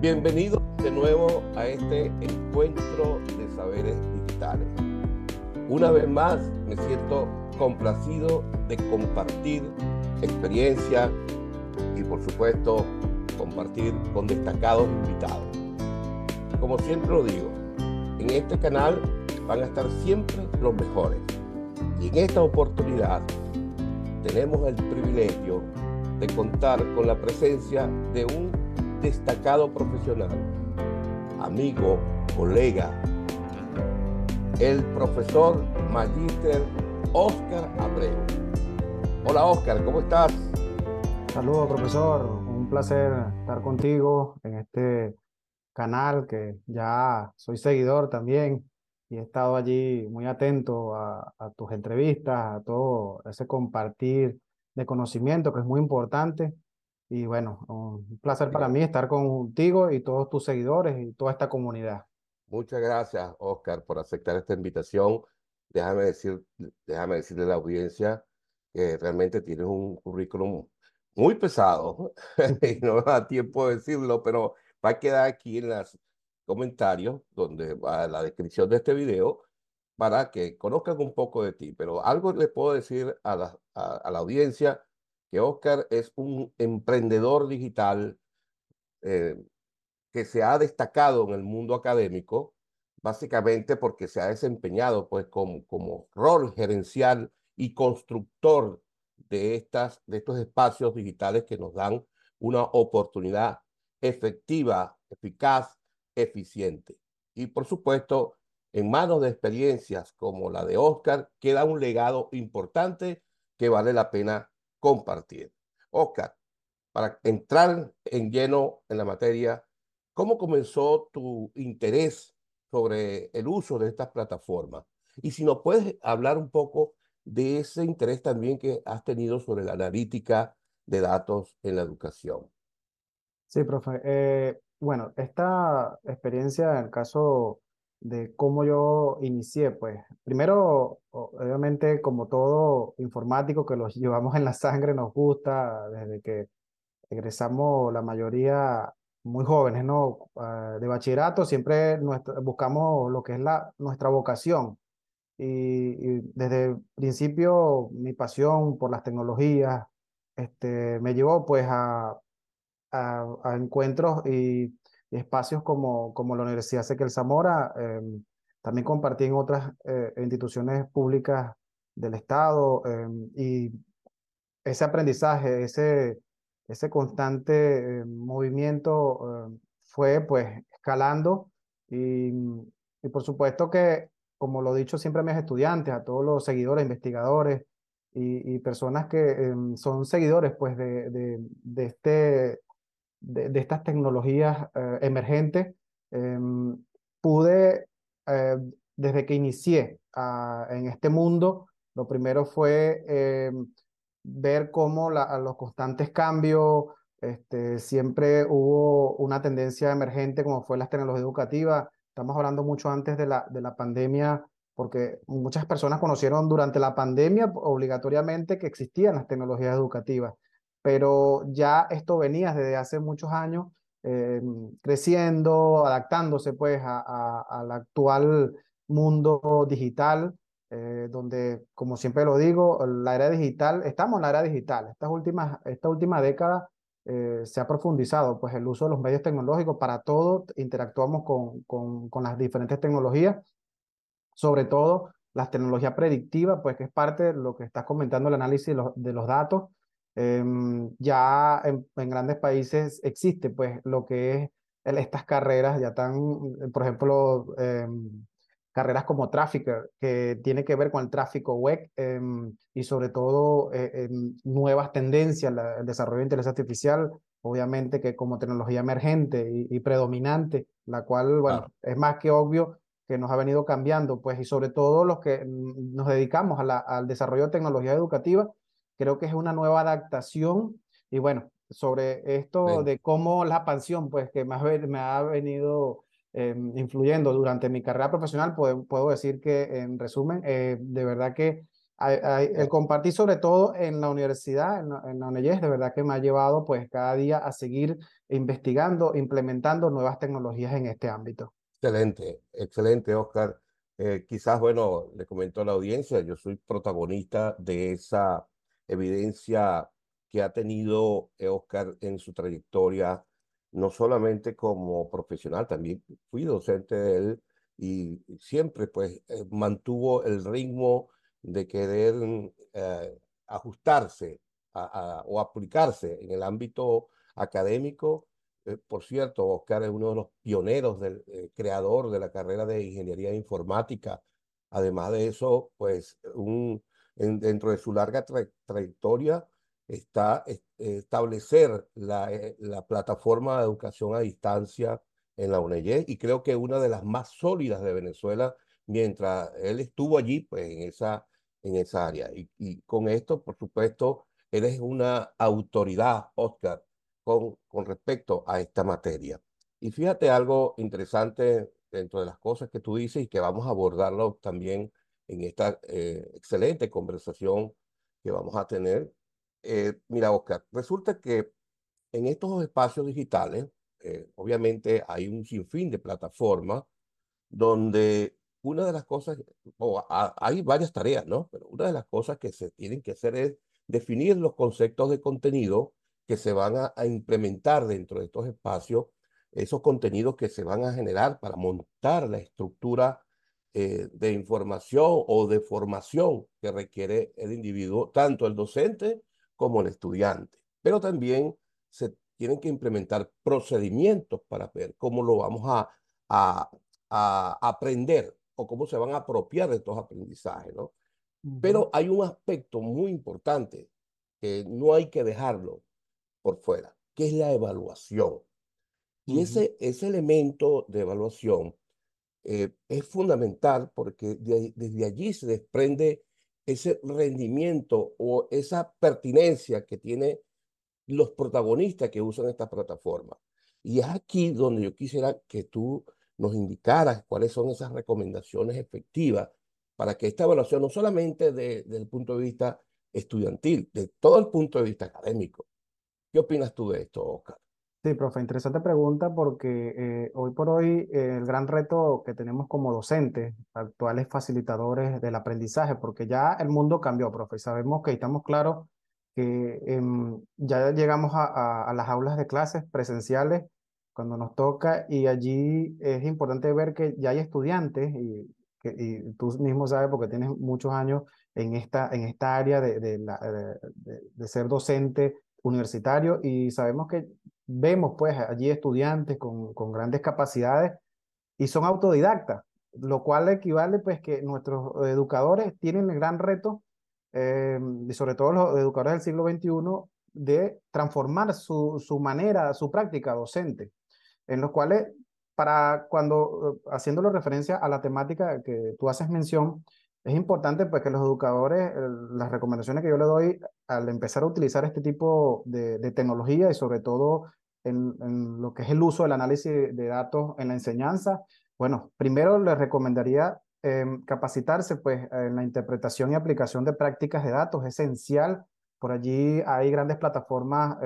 Bienvenidos de nuevo a este encuentro de saberes digitales. Una vez más me siento complacido de compartir experiencia y por supuesto compartir con destacados invitados. Como siempre lo digo, en este canal van a estar siempre los mejores. Y en esta oportunidad tenemos el privilegio de contar con la presencia de un destacado profesional, amigo, colega, el profesor Magíster Oscar Abreu. Hola Oscar, ¿cómo estás? Saludos profesor, un placer estar contigo en este canal que ya soy seguidor también y he estado allí muy atento a, a tus entrevistas, a todo ese compartir de conocimiento que es muy importante y bueno, un placer para mí estar contigo y todos tus seguidores y toda esta comunidad. Muchas gracias, Oscar, por aceptar esta invitación. Déjame, decir, déjame decirle a la audiencia que realmente tienes un currículum muy pesado y no me da tiempo de decirlo, pero va a quedar aquí en los comentarios donde va la descripción de este video para que conozcan un poco de ti. Pero algo les puedo decir a la, a la audiencia que Oscar es un emprendedor digital eh, que se ha destacado en el mundo académico, básicamente porque se ha desempeñado pues, como, como rol gerencial y constructor de, estas, de estos espacios digitales que nos dan una oportunidad efectiva, eficaz, eficiente. Y por supuesto, en manos de experiencias como la de Oscar, queda un legado importante que vale la pena compartir. Oscar, para entrar en lleno en la materia, ¿cómo comenzó tu interés sobre el uso de estas plataformas? Y si nos puedes hablar un poco de ese interés también que has tenido sobre la analítica de datos en la educación. Sí, profe. Eh, bueno, esta experiencia en el caso de cómo yo inicié, pues primero, obviamente como todo informático que los llevamos en la sangre, nos gusta desde que egresamos la mayoría muy jóvenes, ¿no? Ah, de bachillerato siempre buscamos lo que es la, nuestra vocación. Y, desde el principio mi pasión por las tecnologías este, me llevó pues a, a, a encuentros y espacios como, como la Universidad Sequel Zamora. Em, también compartí en otras eh, instituciones públicas del Estado em, y ese aprendizaje, ese, ese constante em, movimiento fue pues escalando y, y, por supuesto que, como lo he dicho siempre a mis estudiantes, a todos los seguidores, investigadores y, y personas que son seguidores pues de, de, de este de, estas tecnologías eh, emergentes, em, pude, eh, desde que inicié en este mundo, lo primero fue em, ver cómo la, los constantes cambios, este, siempre hubo una tendencia emergente como fue las tecnologías educativas. Estamos hablando mucho antes de la, de la pandemia, porque muchas personas conocieron durante la pandemia obligatoriamente que existían las tecnologías educativas pero ya esto venía desde hace muchos años eh, creciendo, adaptándose pues al actual mundo digital, eh, donde, como siempre lo digo, la era digital, estamos en la era digital. Estas últimas, esta última década eh, se ha profundizado pues el uso de los medios tecnológicos para todo, interactuamos con, con, con las diferentes tecnologías, sobre todo las tecnologías predictivas, pues que es parte de lo que estás comentando, el análisis de los datos, Em, ya en, grandes países existe pues lo que es estas carreras, ya están, por ejemplo, em, carreras como Trafficker, que tiene que ver con el tráfico web em, y sobre todo eh, nuevas tendencias, el desarrollo de inteligencia artificial, obviamente que como tecnología emergente y, predominante, la cual, bueno, es más que obvio que nos ha venido cambiando, pues, y sobre todo los que nos dedicamos a la, al desarrollo de tecnología educativa, Creo que es una nueva adaptación y bueno, sobre esto de cómo la pasión, pues que más me ha venido em, influyendo durante mi carrera profesional, puedo, puedo, decir que en resumen, eh, de verdad que el compartir sobre todo en la universidad, en la, en de verdad que me ha llevado pues cada día a seguir investigando, implementando nuevas tecnologías en este ámbito. Excelente, excelente, Oscar. Eh, quizás, bueno, le comento a la audiencia, yo soy protagonista de esa evidencia que ha tenido Oscar en su trayectoria, no solamente como profesional, también fui docente de él y siempre pues eh, mantuvo el ritmo de querer eh, ajustarse o aplicarse en el ámbito académico. Eh, por cierto, Oscar es uno de los pioneros del eh, creador de la carrera de ingeniería informática. Además de eso, pues un, dentro de su larga trayectoria está establecer la, la, plataforma de educación a distancia en la UNED y creo que una de las más sólidas de Venezuela mientras él estuvo allí, pues en esa en esa área. Y, con esto, por supuesto, eres una autoridad, Oscar, con, con respecto a esta materia. Y fíjate algo interesante dentro de las cosas que tú dices y que vamos a abordarlo también en esta eh, excelente conversación que vamos a tener. Eh, mira, Oscar, resulta que en estos espacios digitales, eh, obviamente hay un sinfín de plataformas donde una de las cosas, o hay varias tareas, ¿no? Pero una de las cosas que se tienen que hacer es definir los conceptos de contenido que se van a, implementar dentro de estos espacios, esos contenidos que se van a generar para montar la estructura eh, de información o de formación que requiere el individuo, tanto el docente como el estudiante. Pero también se tienen que implementar procedimientos para ver cómo lo vamos a, a, a aprender o cómo se van a apropiar de estos aprendizajes, ¿no? Pero hay un aspecto muy importante que no hay que dejarlo por fuera, que es la evaluación. Y ese, ese elemento de evaluación eh, es fundamental porque desde allí se desprende ese rendimiento o esa pertinencia que tienen los protagonistas que usan esta plataforma. Y es aquí donde yo quisiera que tú nos indicara cuáles son esas recomendaciones efectivas para que esta evaluación, no solamente desde el punto de vista estudiantil, de todo el punto de vista académico. ¿Qué opinas tú de esto, Oscar? Sí, profe, interesante pregunta porque eh, hoy por hoy eh, el gran reto que tenemos como docentes, actuales facilitadores del aprendizaje, porque ya el mundo cambió, profe, sabemos que estamos claros que em, ya llegamos a, a, las aulas de clases presenciales cuando nos toca y allí es importante ver que ya hay estudiantes y, que, y tú mismo sabes porque tienes muchos años en esta, en esta área de, de, de, ser docente universitario y sabemos que vemos pues allí estudiantes con, con grandes capacidades y son autodidactas, lo cual equivale pues que nuestros educadores tienen el gran reto, eh, y sobre todo los educadores del siglo XXI, de transformar su, su manera, su práctica docente en los cuales, para cuando, eh, haciéndolo referencia a la temática que tú haces mención, es importante pues que los educadores, las recomendaciones que yo le doy al empezar a utilizar este tipo de, tecnología y sobre todo en, lo que es el uso del análisis de datos en la enseñanza, bueno, primero les recomendaría em, capacitarse pues en la interpretación y aplicación de prácticas de datos, es esencial. Por allí hay grandes plataformas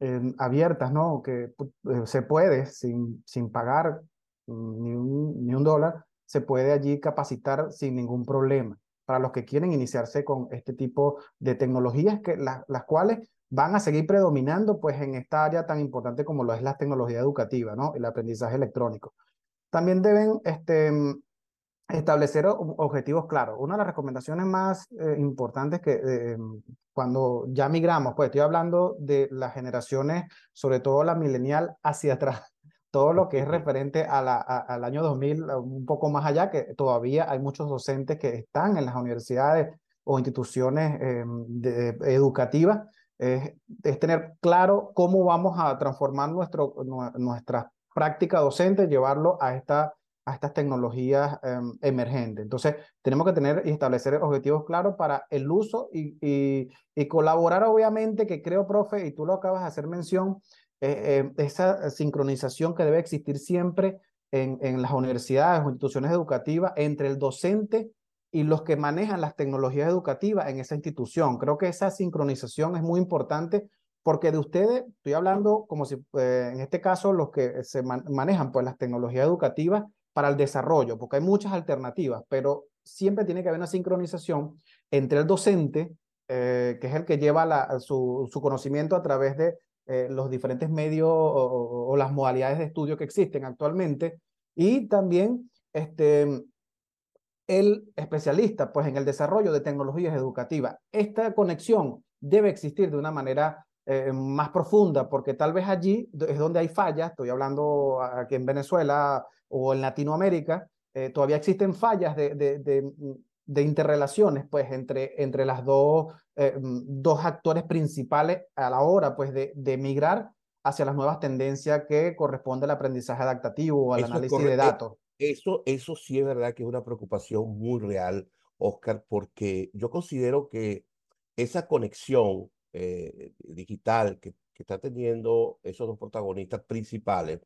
em, abiertas, ¿no? Que eh, se puede, sin, sin pagar ni un, ni un dólar, se puede allí capacitar sin ningún problema para los que quieren iniciarse con este tipo de tecnologías, que las cuales van a seguir predominando pues en esta área tan importante como lo es la tecnología educativa, ¿no? El aprendizaje electrónico. También deben este, establecer objetivos claros. Una de las recomendaciones más eh, importantes que eh, cuando ya migramos, pues estoy hablando de las generaciones, sobre todo la milenial, hacia atrás, todo lo que es referente a la, al año 2000, un poco más allá, que todavía hay muchos docentes que están en las universidades o instituciones eh, educativas, es tener claro cómo vamos a transformar nuestro, nuestra práctica docente, llevarlo a esta a estas tecnologías em, emergentes. Entonces, tenemos que tener y establecer objetivos claros para el uso y, y, colaborar, obviamente, que creo, profe, y tú lo acabas de hacer mención, eh, eh, esa sincronización que debe existir siempre en, en las universidades o instituciones educativas entre el docente y los que manejan las tecnologías educativas en esa institución. Creo que esa sincronización es muy importante porque de ustedes, estoy hablando como si, eh, en este caso, los que se manejan pues las tecnologías educativas para el desarrollo, porque hay muchas alternativas, pero siempre tiene que haber una sincronización entre el docente, eh, que es el que lleva la, su, su, conocimiento a través de eh, los diferentes medios o, o, las modalidades de estudio que existen actualmente, y también este, el especialista pues, en el desarrollo de tecnologías educativas. Esta conexión debe existir de una manera eh, más profunda, porque tal vez allí es donde hay fallas, estoy hablando aquí en Venezuela o en Latinoamérica, eh, todavía existen fallas de, de, de, interrelaciones pues, entre, entre las dos, eh, dos actores principales a la hora pues, de, de migrar hacia las nuevas tendencias que corresponde al aprendizaje adaptativo o al análisis de datos. Eso, eso sí es verdad que es una preocupación muy real, Oscar, porque yo considero que esa conexión eh, digital que, que está teniendo esos dos protagonistas principales,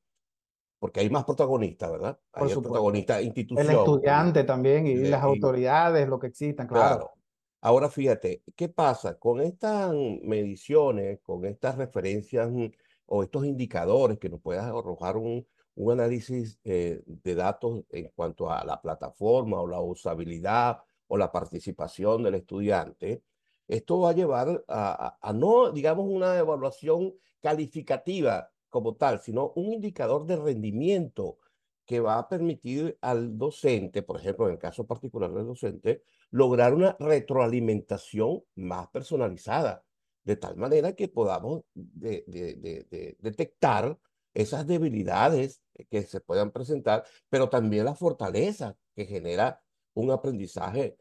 porque hay más protagonistas, ¿verdad? Hay protagonistas institucionales. El estudiante también y las autoridades, lo que existan, claro. claro. Ahora fíjate, ¿qué pasa? Con estas mediciones, con estas referencias mm, o estos indicadores que nos puedan arrojar un, un análisis eh, de datos en cuanto a la plataforma o la usabilidad o la participación del estudiante, esto va a llevar a, no, digamos, una evaluación calificativa como tal, sino un indicador de rendimiento que va a permitir al docente, por ejemplo, en el caso particular del docente, lograr una retroalimentación más personalizada, de tal manera que podamos de, de, de, detectar esas debilidades que se puedan presentar, pero también la fortaleza que genera un aprendizaje,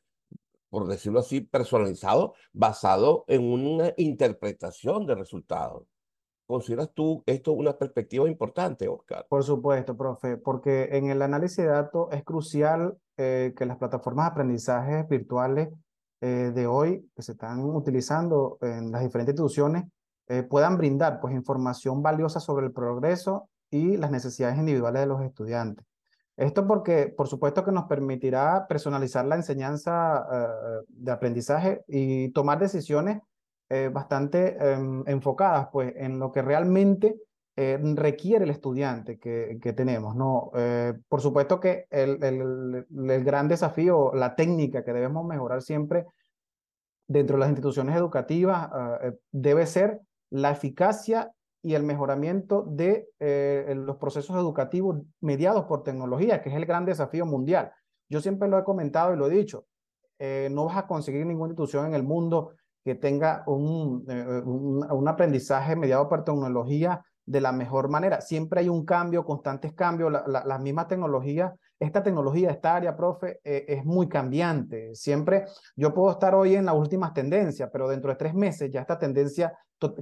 por decirlo así, personalizado, basado en una interpretación de resultados. ¿Consideras tú esto una perspectiva importante, Oscar? Por supuesto, profe, porque en el análisis de datos es crucial eh, que las plataformas de aprendizaje virtuales eh, de hoy que se están utilizando en las diferentes instituciones eh, puedan brindar pues, información valiosa sobre el progreso y las necesidades individuales de los estudiantes. Esto porque, por supuesto, que nos permitirá personalizar la enseñanza eh, de aprendizaje y tomar decisiones eh, bastante em, enfocadas pues, en lo que realmente requiere el estudiante que, que tenemos. ¿no? por supuesto que el, el, el, gran desafío, la técnica que debemos mejorar siempre dentro de las instituciones educativas debe ser la eficacia y el mejoramiento de eh, los procesos educativos mediados por tecnología, que es el gran desafío mundial. Yo siempre lo he comentado y lo he dicho, eh, no vas a conseguir ninguna institución en el mundo que tenga un, eh, un, aprendizaje mediado por tecnología de la mejor manera. Siempre hay un cambio, constantes cambios, la, la, las mismas tecnologías esta tecnología, esta área, profe, es muy cambiante. Siempre yo puedo estar hoy en las últimas tendencias, pero dentro de tres meses ya esta tendencia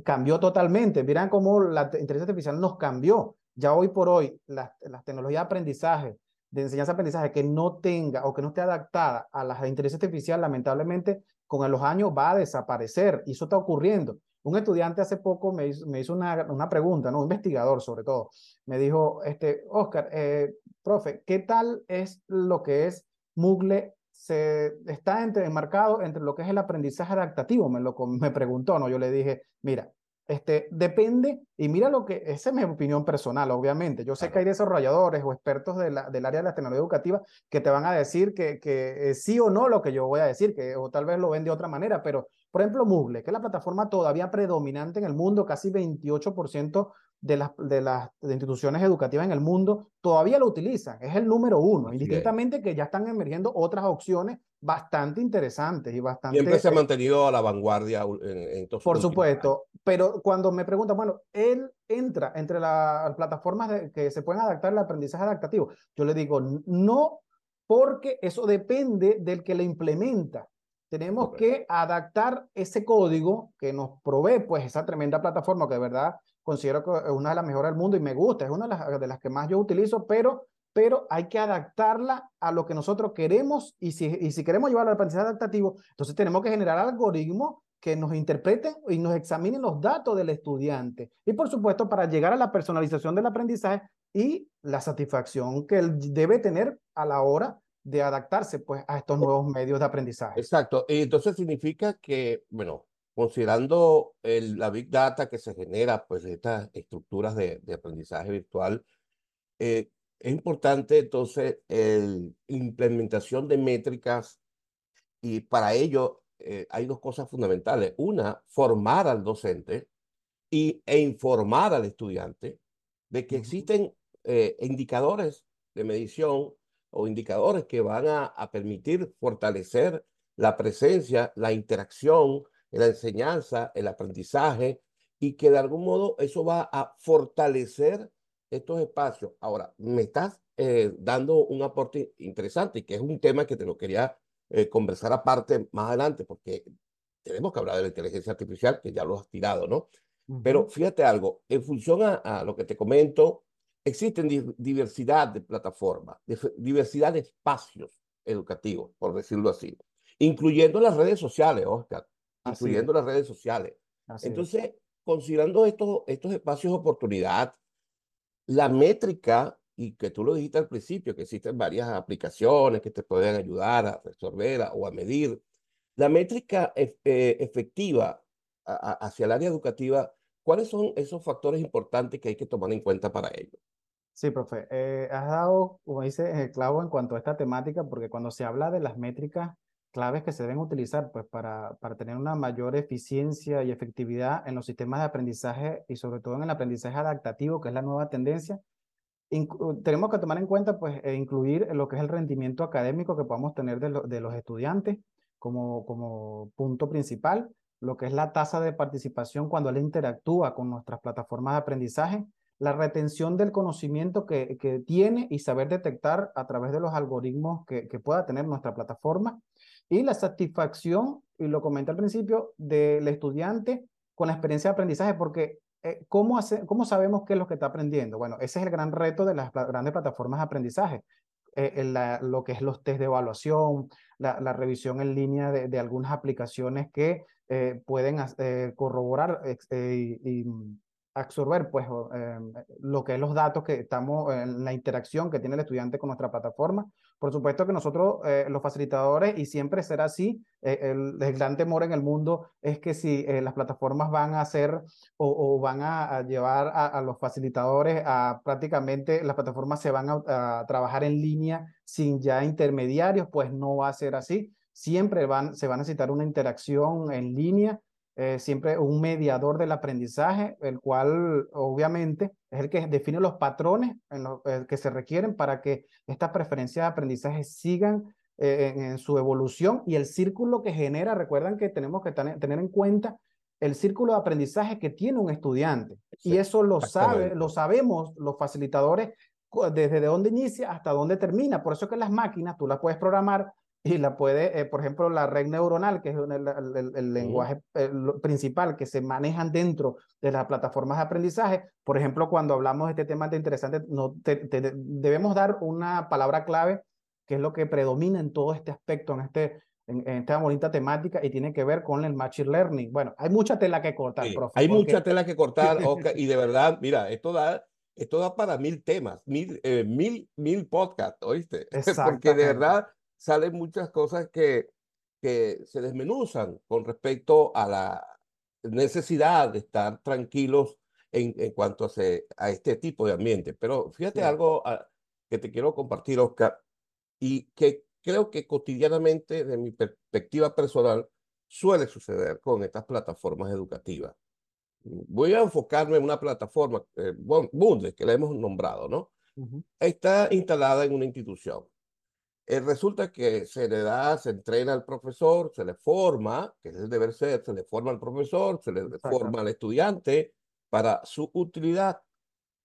cambió totalmente. Miren cómo la inteligencia artificial nos cambió. Ya hoy por hoy, las, las tecnologías de aprendizaje, de enseñanza-aprendizaje que no tenga o que no esté adaptada a la inteligencia artificial, lamentablemente, con los años va a desaparecer. Y eso está ocurriendo. Un estudiante hace poco me hizo, me hizo una, una, pregunta, ¿no? un investigador sobre todo. Me dijo, este, Oscar, eh, profe, ¿qué tal es lo que es Mugle? Se está entre, enmarcado entre lo que es el aprendizaje adaptativo, me, lo, me preguntó, ¿no? Yo le dije, mira, este, depende, y mira lo que, esa es mi opinión personal, obviamente. Yo sé que hay desarrolladores o expertos de la, del área de la tecnología educativa que te van a decir que, que sí o no lo que yo voy a decir, que o tal vez lo ven de otra manera, pero por ejemplo, Moodle, que es la plataforma todavía predominante en el mundo, casi 28% de las, de las instituciones educativas en el mundo todavía lo utilizan, es el número uno, indistintamente que ya están emergiendo otras opciones bastante interesantes y bastante... Siempre se ha mantenido a la vanguardia en, en Por supuesto, pero cuando me preguntan, bueno, él entra entre las plataformas que se pueden adaptar al aprendizaje adaptativo, yo le digo, no, porque eso depende del que lo implementa. Tenemos que adaptar ese código que nos provee pues esa tremenda plataforma que de verdad considero que es una de las mejores del mundo y me gusta, es una de las, de las que más yo utilizo, pero, pero hay que adaptarla a lo que nosotros queremos y si, y si queremos llevarlo al aprendizaje adaptativo, entonces tenemos que generar algoritmos que nos interpreten y nos examinen los datos del estudiante. Y por supuesto, para llegar a la personalización del aprendizaje y la satisfacción que él debe tener a la hora de adaptarse pues a estos nuevos medios de aprendizaje. Exacto. Y entonces significa que, bueno, considerando el, la Big Data que se genera, pues estas estructuras de, de aprendizaje virtual, eh, es importante entonces la implementación de métricas y para ello eh, hay dos cosas fundamentales. Una, formar al docente y, e informar al estudiante de que existen eh, indicadores de medición o indicadores que van a, a, permitir fortalecer la presencia, la interacción, la enseñanza, el aprendizaje y que de algún modo eso va a fortalecer estos espacios. Ahora, me estás eh, dando un aporte interesante y que es un tema que te lo quería eh, conversar aparte más adelante porque tenemos que hablar de la inteligencia artificial, que ya lo has tirado, ¿no? Pero fíjate algo, en función a, a, lo que te comento, existen diversidad de plataformas, diversidad de espacios educativos, por decirlo así, incluyendo las redes sociales, Oscar, así incluyendo es. las redes sociales. Así Entonces, es. considerando estos, estos espacios de oportunidad, la métrica, y que tú lo dijiste al principio, que existen varias aplicaciones que te pueden ayudar a resolver o a medir, la métrica eh, efectiva a, hacia el área educativa, ¿cuáles son esos factores importantes que hay que tomar en cuenta para ello? Sí, profe. Eh, has dado, como dice, el clavo en cuanto a esta temática, porque cuando se habla de las métricas claves que se deben utilizar pues, para, para tener una mayor eficiencia y efectividad en los sistemas de aprendizaje y sobre todo en el aprendizaje adaptativo, que es la nueva tendencia, tenemos que tomar en cuenta, pues, e incluir lo que es el rendimiento académico que podamos tener de, lo, de los estudiantes como, como punto principal, lo que es la tasa de participación cuando él interactúa con nuestras plataformas de aprendizaje, la retención del conocimiento que, que tiene y saber detectar a través de los algoritmos que, que pueda tener nuestra plataforma, y la satisfacción, y lo comenté al principio, del estudiante con la experiencia de aprendizaje, porque eh, ¿cómo, ¿cómo sabemos qué es lo que está aprendiendo? Bueno, ese es el gran reto de las grandes plataformas de aprendizaje. Eh, lo que es los test de evaluación, la, revisión en línea de, de algunas aplicaciones que eh, pueden eh, corroborar y, absorber pues eh, lo que es los datos que estamos en la interacción que tiene el estudiante con nuestra plataforma. Por supuesto que nosotros, eh, los facilitadores, y siempre será así, eh, el, gran temor en el mundo es que si las plataformas van a hacer o, van a, llevar a, los facilitadores a prácticamente, las plataformas se van a, a trabajar en línea sin ya intermediarios, pues no va a ser así. Siempre van, se va a necesitar una interacción en línea eh, siempre un mediador del aprendizaje, el cual obviamente es el que define los patrones en lo, eh, que se requieren para que estas preferencias de aprendizaje sigan eh, en, en, su evolución y el círculo que genera, recuerdan que tenemos que tener en cuenta el círculo de aprendizaje que tiene un estudiante. Sí, y eso lo sabe, lo sabemos los facilitadores desde dónde inicia hasta dónde termina. Por eso que las máquinas tú las puedes programar y la puede, eh, por ejemplo, la red neuronal, que es el, el, el lenguaje el, principal que se manejan dentro de las plataformas de aprendizaje. Por ejemplo, cuando hablamos de este tema de interesante, no, te, te, debemos dar una palabra clave que es lo que predomina en todo este aspecto, en, este, en, en esta bonita temática y tiene que ver con el machine learning. Bueno, hay mucha tela que cortar, sí, profe. Hay porque... mucha tela que cortar, Oscar, y de verdad, mira, esto da esto da para mil temas, mil, eh, mil, mil podcasts, ¿oíste? Porque de verdad salen muchas cosas que, que se desmenuzan con respecto a la necesidad de estar tranquilos en, en cuanto a, se, a, este tipo de ambiente. Pero fíjate sí. algo a, ah, que te quiero compartir, Oscar, y que creo que cotidianamente, de mi perspectiva personal, suele suceder con estas plataformas educativas. Voy a enfocarme en una plataforma, eh, Bundes, que la hemos nombrado, ¿no? Uh -huh. Está instalada en una institución. Eh, resulta que se le da, se entrena al profesor, se le forma, que es el deber ser, se le forma al profesor, se le forma al estudiante para su utilidad.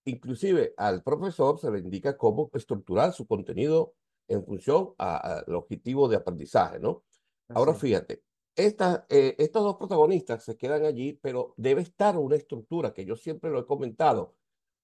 Inclusive al profesor se le indica cómo estructurar su contenido en función al objetivo de aprendizaje, ¿no? Así. Ahora fíjate, esta, eh, estos dos protagonistas se quedan allí, pero debe estar una estructura que yo siempre lo he comentado,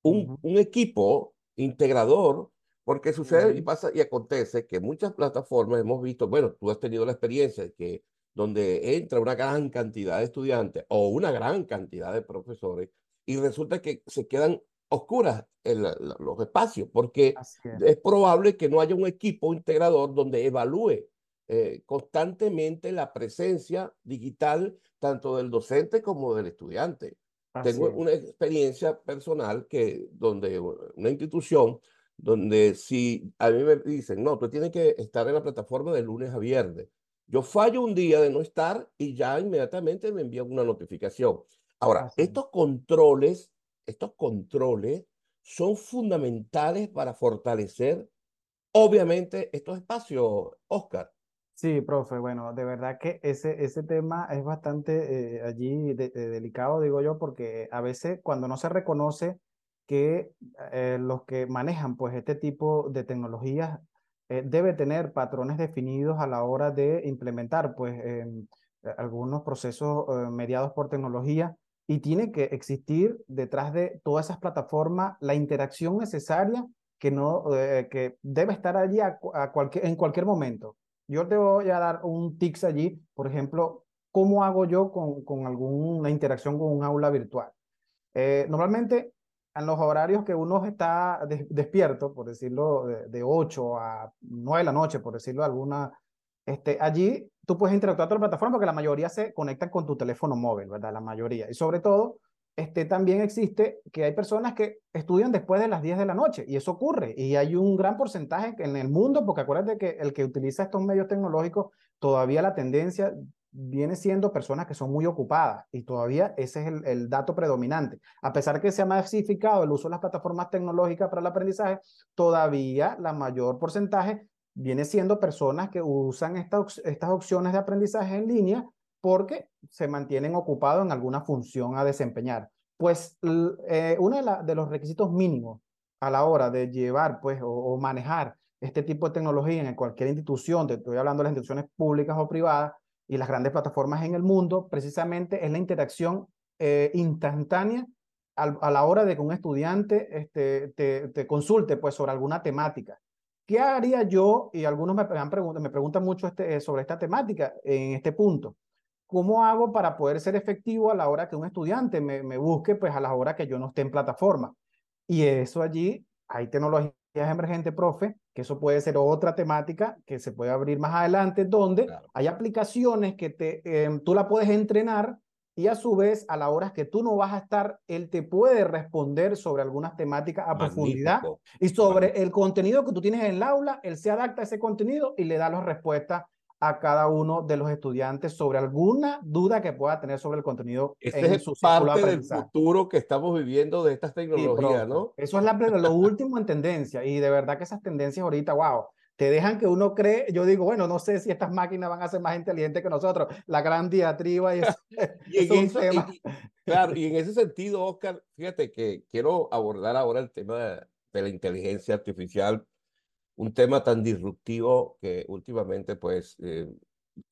un, uh -huh. un equipo integrador porque sucede y pasa y acontece que muchas plataformas hemos visto, bueno, tú has tenido la experiencia de que donde entra una gran cantidad de estudiantes o una gran cantidad de profesores y resulta que se quedan oscuras en los espacios, porque es. es probable que no haya un equipo integrador donde evalúe eh, constantemente la presencia digital tanto del docente como del estudiante. Así Tengo es. una experiencia personal que donde una institución donde si a mí me dicen, no, tú tienes que estar en la plataforma de lunes a viernes. Yo fallo un día de no estar y ya inmediatamente me envían una notificación. Ahora, Así estos controles, estos controles son fundamentales para fortalecer, obviamente, estos espacios, Oscar. Sí, profe, bueno, de verdad que ese, ese tema es bastante eh, allí de- de- delicado, digo yo, porque a veces cuando no se reconoce que eh, los que manejan pues este tipo de tecnologías eh, debe tener patrones definidos a la hora de implementar pues em, eh, algunos procesos eh, mediados por tecnología y tiene que existir detrás de todas esas plataformas la interacción necesaria que no que debe estar allí a cu- a cualquier, en cualquier momento. Yo te voy a dar un tips allí, por ejemplo, ¿cómo hago yo con, con alguna interacción con un aula virtual? Normalmente, en los horarios que uno está des- despierto, por decirlo, de, de 8 a 9 de la noche, por decirlo de alguna, este, allí tú puedes interactuar con la plataforma porque la mayoría se conectan con tu teléfono móvil, ¿verdad? La mayoría. Y sobre todo, este, también existe que hay personas que estudian después de las 10 de la noche y eso ocurre. Y hay un gran porcentaje en el mundo, porque acuérdate que el que utiliza estos medios tecnológicos, todavía la tendencia viene siendo personas que son muy ocupadas y todavía ese es el, el dato predominante. A pesar que se ha masificado el uso de las plataformas tecnológicas para el aprendizaje, todavía la mayor porcentaje viene siendo personas que usan esta, estas opciones de aprendizaje en línea porque se mantienen ocupados en alguna función a desempeñar. Pues eh, uno de, los requisitos mínimos a la hora de llevar pues, o, o manejar este tipo de tecnología en cualquier institución, te estoy hablando de las instituciones públicas o privadas y las grandes plataformas en el mundo, precisamente es la interacción eh, instantánea a la hora de que un estudiante este, te, te consulte pues, sobre alguna temática. ¿Qué haría yo? Y algunos me, han pregunt- me preguntan mucho este, eh, sobre esta temática en este punto. ¿Cómo hago para poder ser efectivo a la hora que un estudiante me, busque, pues a la hora que yo no esté en plataforma? Y eso allí, hay tecnologías emergentes, profe, que eso puede ser otra temática que se puede abrir más adelante, donde Claro. hay aplicaciones que te, eh, tú la puedes entrenar y a su vez, a la hora que tú no vas a estar, él te puede responder sobre algunas temáticas a profundidad y sobre Magnífico. el contenido que tú tienes en el aula, él se adapta a ese contenido y le da las respuestas a cada uno de los estudiantes sobre alguna duda que pueda tener sobre el contenido Ese en es su parte del futuro que estamos viviendo de estas Sí, tecnologías, profe. ¿no? Eso es la, lo último en tendencia y de verdad que esas tendencias ahorita, wow, te dejan que uno cree, yo digo, bueno, no sé si estas máquinas van a ser más inteligentes que nosotros, la gran diatriba y eso, Y es un eso, tema. y- claro, y en ese sentido, Oscar, fíjate que quiero abordar ahora el tema de, de la inteligencia artificial, un tema tan disruptivo que últimamente, pues, eh,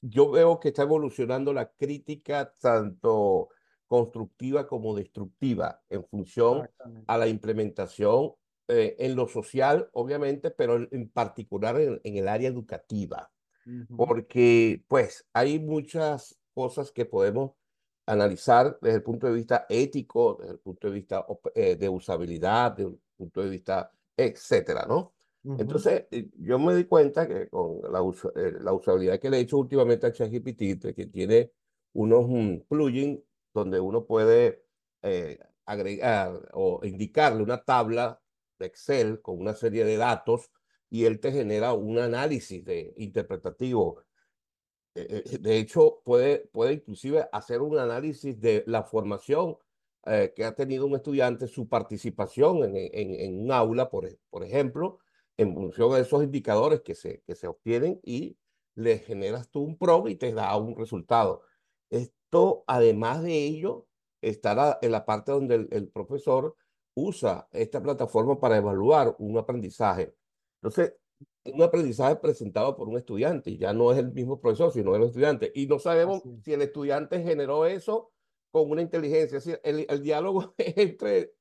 yo veo que está evolucionando la crítica tanto constructiva como destructiva en función a la implementación eh, en lo social, obviamente, pero en, en particular en, en el área educativa. Porque pues hay muchas cosas que podemos analizar desde el punto de vista ético, desde el punto de vista eh, de usabilidad, desde el punto de vista, etcétera, ¿no? Entonces, eh, yo me di cuenta que con la, eh, la usabilidad que le he hecho últimamente a ChatGPT, que tiene unos mm, plugins donde uno puede eh, agregar o indicarle una tabla de Excel con una serie de datos y él te genera un análisis de, interpretativo. Eh, eh, De hecho, puede, puede inclusive hacer un análisis de la formación eh, que ha tenido un estudiante, su participación en, en, en un aula, por, por ejemplo, en función de esos indicadores que se, que se obtienen y le generas tú un PROM y te da un resultado. Esto, además de ello, está la- en la parte donde el, el profesor usa esta plataforma para evaluar un aprendizaje. Entonces, un aprendizaje presentado por un estudiante, ya no es el mismo profesor, sino el estudiante. Y no sabemos Así si el estudiante generó eso con una inteligencia. Es decir, el, el diálogo entre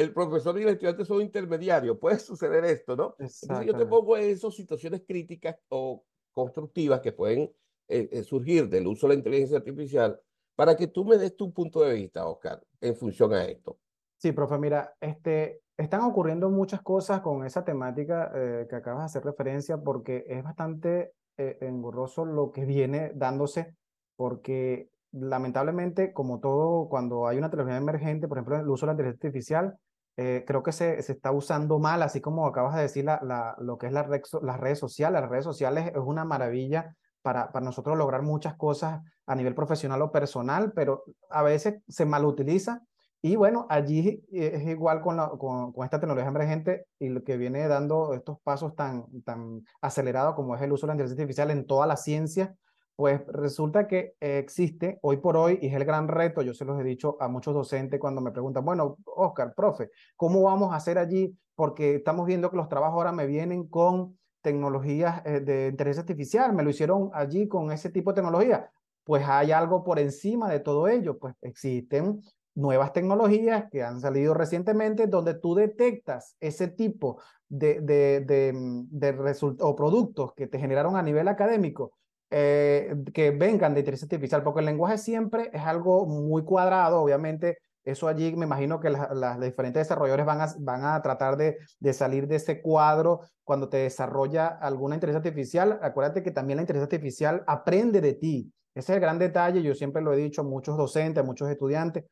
el profesor y el estudiante son intermediarios. Puede suceder esto, ¿no? Entonces yo te pongo esas situaciones críticas o constructivas que pueden eh, eh, surgir del uso de la inteligencia artificial para que tú me des tu punto de vista, Oscar, en función a esto. Sí, profe, mira, este, están ocurriendo muchas cosas con esa temática eh, que acabas de hacer referencia porque es bastante eh, engorroso lo que viene dándose porque lamentablemente, como todo, cuando hay una tecnología emergente, por ejemplo, el uso de la inteligencia artificial, eh, creo que se, se, está usando mal, así como acabas de decir, la, la, lo que es la red, las redes sociales. Las redes sociales es una maravilla para, para nosotros lograr muchas cosas a nivel profesional o personal, pero a veces se malutiliza y bueno, allí es igual con, la, con, con, esta tecnología emergente y lo que viene dando estos pasos tan, tan acelerados como es el uso de la inteligencia artificial en toda la ciencia, pues resulta que existe hoy por hoy y es el gran reto, yo se los he dicho a muchos docentes cuando me preguntan, bueno, Oscar, profe, ¿cómo vamos a hacer allí? Porque estamos viendo que los trabajos ahora me vienen con tecnologías eh, de inteligencia artificial, me lo hicieron allí con ese tipo de tecnología. Pues hay algo por encima de todo ello, pues existen nuevas tecnologías que han salido recientemente donde tú detectas ese tipo de, de, de, de o productos que te generaron a nivel académico eh, que vengan de inteligencia artificial, porque el lenguaje siempre es algo muy cuadrado, obviamente. Eso allí me imagino que las, diferentes desarrolladores van a, tratar de, de, salir de ese cuadro cuando te desarrolla alguna inteligencia artificial. Acuérdate que también la inteligencia artificial aprende de ti. Ese es el gran detalle, yo siempre lo he dicho a muchos docentes, a muchos estudiantes.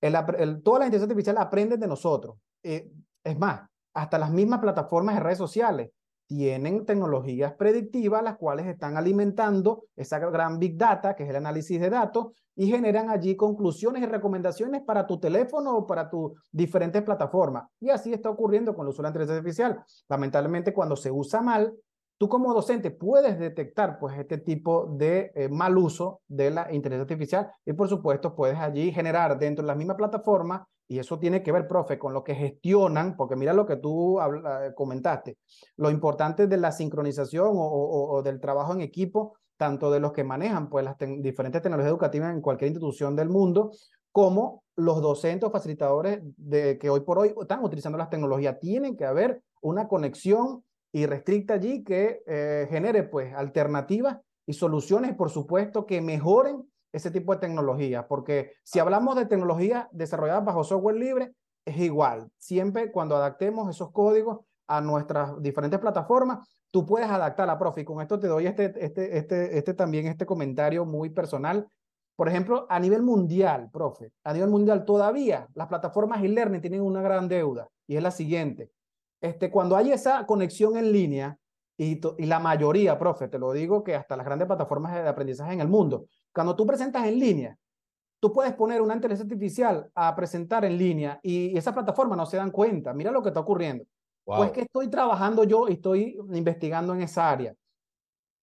El, el, toda la inteligencia artificial aprende de nosotros. Eh, es más, hasta las mismas plataformas de redes sociales tienen tecnologías predictivas, las cuales están alimentando esa gran Big Data, que es el análisis de datos, y generan allí conclusiones y recomendaciones para tu teléfono o para tus diferentes plataformas. Y así está ocurriendo con el uso de la inteligencia artificial. Lamentablemente, cuando se usa mal, tú como docente puedes detectar pues este tipo de eh, mal uso de la inteligencia artificial y por supuesto puedes allí generar dentro de la misma plataforma y eso tiene que ver, profe, con lo que gestionan, porque mira lo que tú comentaste, lo importante de la sincronización o, del trabajo en equipo, tanto de los que manejan pues las te diferentes tecnologías educativas en cualquier institución del mundo, como los docentes o facilitadores de, que hoy por hoy están utilizando las tecnologías. Tiene que haber una conexión irrestricta allí que eh, genere pues alternativas y soluciones, por supuesto, que mejoren ese tipo de tecnología, porque si hablamos de tecnologías desarrolladas bajo software libre, es igual. Siempre cuando adaptemos esos códigos a nuestras diferentes plataformas, tú puedes adaptarla, profe. Y con esto te doy este, este, este, este también este comentario muy personal. Por ejemplo, a nivel mundial, profe, a nivel mundial todavía las plataformas e-learning tienen una gran deuda y es la siguiente este, cuando hay esa conexión en línea, y, y, la mayoría, profe, te lo digo que hasta las grandes plataformas de aprendizaje en el mundo, cuando tú presentas en línea, tú puedes poner una inteligencia artificial a presentar en línea y esas plataformas no se dan cuenta. Mira lo que está ocurriendo. Wow. Pues que estoy trabajando yo y estoy investigando en esa área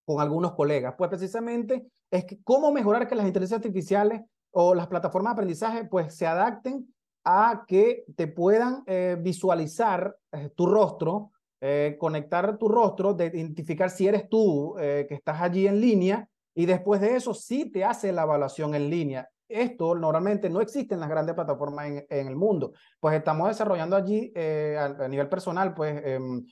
con algunos colegas. Pues precisamente es que cómo mejorar que las inteligencias artificiales o las plataformas de aprendizaje pues se adapten a que te puedan eh, visualizar eh, tu rostro, eh, conectar tu rostro, de identificar si eres tú que estás allí en línea y después de eso sí te hace la evaluación en línea. Esto normalmente no existe en las grandes plataformas en, en el mundo. Pues estamos desarrollando allí a, a, nivel personal, pues em,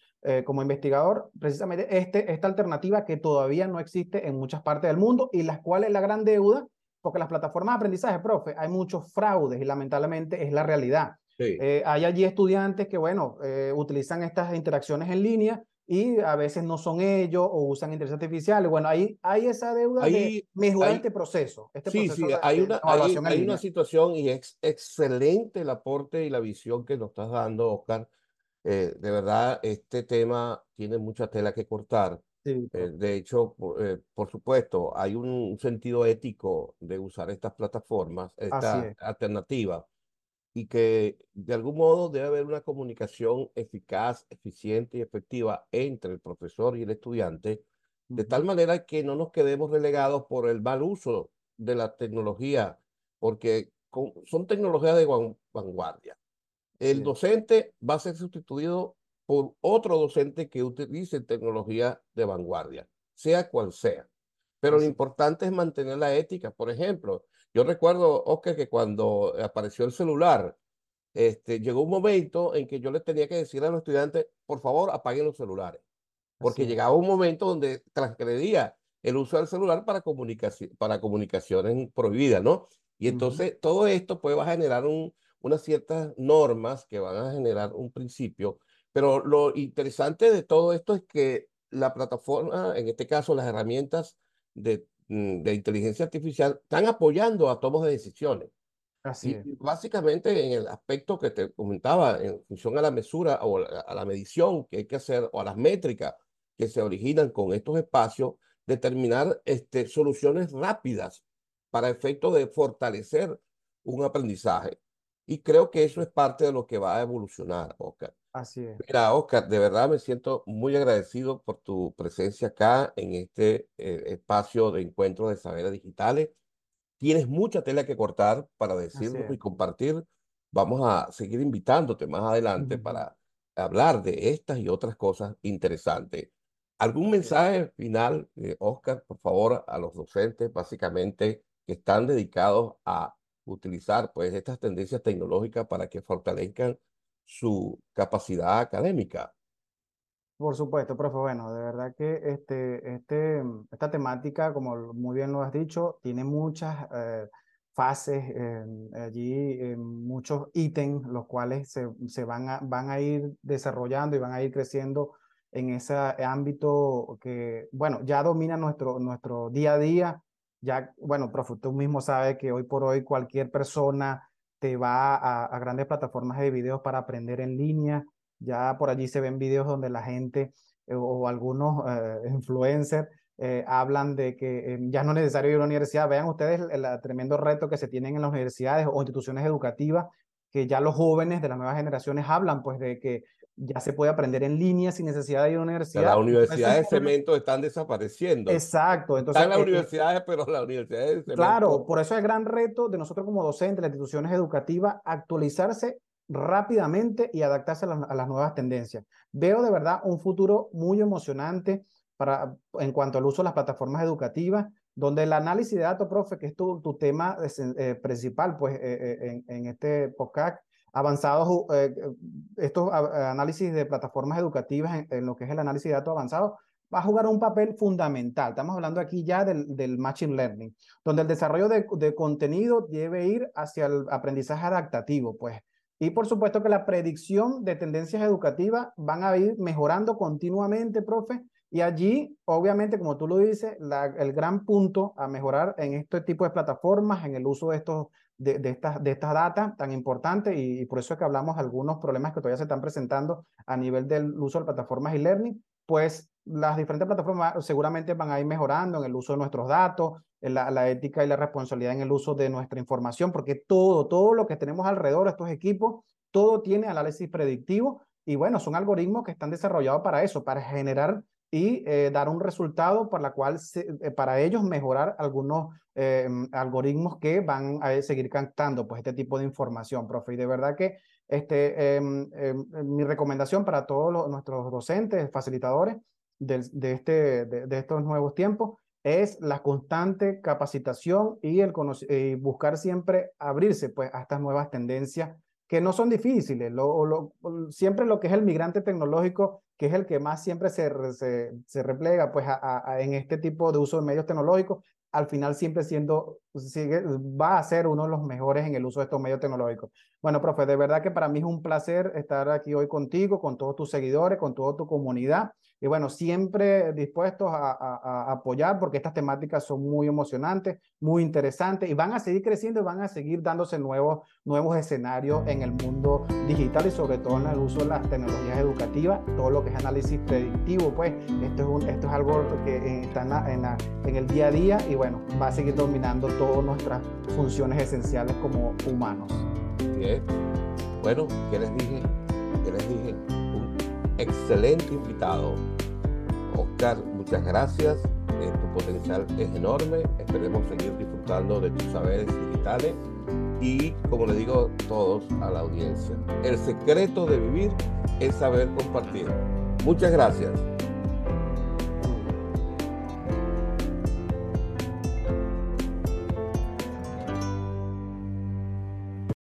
como investigador, precisamente este, esta alternativa que todavía no existe en muchas partes del mundo y las cuales la gran deuda porque las plataformas de aprendizaje, profe, hay muchos fraudes y lamentablemente es la realidad. Sí. Eh, hay allí estudiantes que, bueno, eh, utilizan estas interacciones en línea y a veces no son ellos o usan inteligencia artificial. Bueno, ahí hay esa deuda hay, de mejorar hay, este proceso. Este sí, proceso sí, de, hay, una, hay, hay una situación y es excelente el aporte y la visión que nos estás dando, Oscar. Eh, de verdad, este tema tiene mucha tela que cortar. Sí, eh, de hecho, por, eh, por, supuesto, hay un sentido ético de usar estas plataformas, esta alternativa, y que de algún modo debe haber una comunicación eficaz, eficiente y efectiva entre el profesor y el estudiante, de tal manera que no nos quedemos relegados por el mal uso de la tecnología, porque con, son tecnologías de vanguardia. El sí. docente va a ser sustituido por otro docente que utilice tecnología de vanguardia, sea cual sea. Pero lo importante es mantener la ética. Por ejemplo, yo recuerdo, Oscar, que cuando apareció el celular, este, llegó un momento en que yo les tenía que decir a los estudiantes, por favor, apaguen los celulares. Porque Así llegaba un momento donde transgredía el uso del celular para, comunicación, para comunicaciones prohibidas, ¿no? Y entonces uh -huh. todo esto pues va a generar un, unas ciertas normas que van a generar un principio, pero lo interesante de todo esto es que la plataforma, en este caso las herramientas de, mm, de inteligencia artificial, están apoyando a tomos de decisiones. Así es. básicamente en el aspecto que te comentaba, en función a la mesura o a la medición que hay que hacer o a las métricas que se originan con estos espacios, determinar este, soluciones rápidas para efecto de fortalecer un aprendizaje. Y creo que eso es parte de lo que va a evolucionar, Oscar. Así es. Mira, Oscar, de verdad me siento muy agradecido por tu presencia acá en este eh, espacio de encuentro de saberes digitales. Tienes mucha tela que cortar para decirlo y compartir. Vamos a seguir invitándote más adelante para hablar de estas y otras cosas interesantes. ¿Algún mensaje final, eh, Oscar, por favor, a los docentes, básicamente, que están dedicados a utilizar pues estas tendencias tecnológicas para que fortalezcan su capacidad académica? Por supuesto, profe. Bueno, de verdad que este, este, esta temática, como muy bien lo has dicho, tiene muchas eh, fases, allí muchos ítems, los cuales se, se van, a, van a ir desarrollando y van a ir creciendo en ese ámbito que, bueno, ya domina nuestro, nuestro día a día. Ya, bueno, profe, tú mismo sabes que hoy por hoy cualquier persona te va a, grandes plataformas de videos para aprender en línea. Ya por allí se ven videos donde la gente eh, o, algunos eh, influencers eh, hablan de que ya no es necesario ir a la universidad. Vean ustedes el, tremendo reto que se tienen en las universidades o instituciones educativas, que ya los jóvenes de las nuevas generaciones hablan pues de que ya se puede aprender en línea sin necesidad de ir a una universidad. Las universidades de cemento están desapareciendo. Exacto. Entonces, están las universidades, pero las universidades de cemento. Claro, por eso es el gran reto de nosotros como docentes, las instituciones educativas, actualizarse rápidamente y adaptarse a las, nuevas tendencias. Veo de verdad un futuro muy emocionante para, en cuanto al uso de las plataformas educativas, donde el análisis de datos, profe, que es tu, tu tema eh, principal pues, eh, eh, en, en, este podcast, avanzados, eh, estos análisis de plataformas educativas en, lo que es el análisis de datos avanzados, va a jugar un papel fundamental. Estamos hablando aquí ya del, del Machine Learning, donde el desarrollo de, de, contenido debe ir hacia el aprendizaje adaptativo, pues. Y por supuesto que la predicción de tendencias educativas van a ir mejorando continuamente, profe, y allí, obviamente, como tú lo dices, la, el gran punto a mejorar en este tipo de plataformas, en el uso de, estos, de, de estas, de estas datas tan importantes, y, por eso es que hablamos de algunos problemas que todavía se están presentando a nivel del uso de plataformas y learning, pues las diferentes plataformas seguramente van a ir mejorando en el uso de nuestros datos, en la, la, ética y la responsabilidad en el uso de nuestra información, porque todo, todo lo que tenemos alrededor de estos equipos, todo tiene análisis predictivo y bueno, son algoritmos que están desarrollados para eso, para generar y eh, dar un resultado para, la cual eh, para ellos mejorar algunos eh, algoritmos que van a seguir captando pues, este tipo de información, profe. Y de verdad que este, em, em, mi recomendación para todos nuestros docentes, facilitadores de, de este, de, estos nuevos tiempos es la constante capacitación y el buscar siempre abrirse pues, a estas nuevas tendencias que no son difíciles. Lo, lo, siempre lo que es el migrante tecnológico, que es el que más siempre se, se, se replega pues, a, en este tipo de uso de medios tecnológicos, al final siempre siendo, sigue, va a ser uno de los mejores en el uso de estos medios tecnológicos. Bueno, profe, de verdad que para mí es un placer estar aquí hoy contigo, con todos tus seguidores, con toda tu comunidad. Y bueno, siempre dispuestos a, apoyar porque estas temáticas son muy emocionantes, muy interesantes y van a seguir creciendo y van a seguir dándose nuevos, nuevos escenarios en el mundo digital y sobre todo en el uso de las tecnologías educativas, todo lo que es análisis predictivo, pues esto es, un, esto es algo que está en, en el día a día y bueno, va a seguir dominando todas nuestras funciones esenciales como humanos. Bien. Bueno, ¿qué les dije? ¿Qué les dije? Un excelente invitado. Oscar, muchas gracias. Eh, tu potencial es enorme. Esperemos seguir disfrutando de tus saberes digitales. Y como le digo todos a la audiencia, el secreto de vivir es saber compartir. Muchas gracias.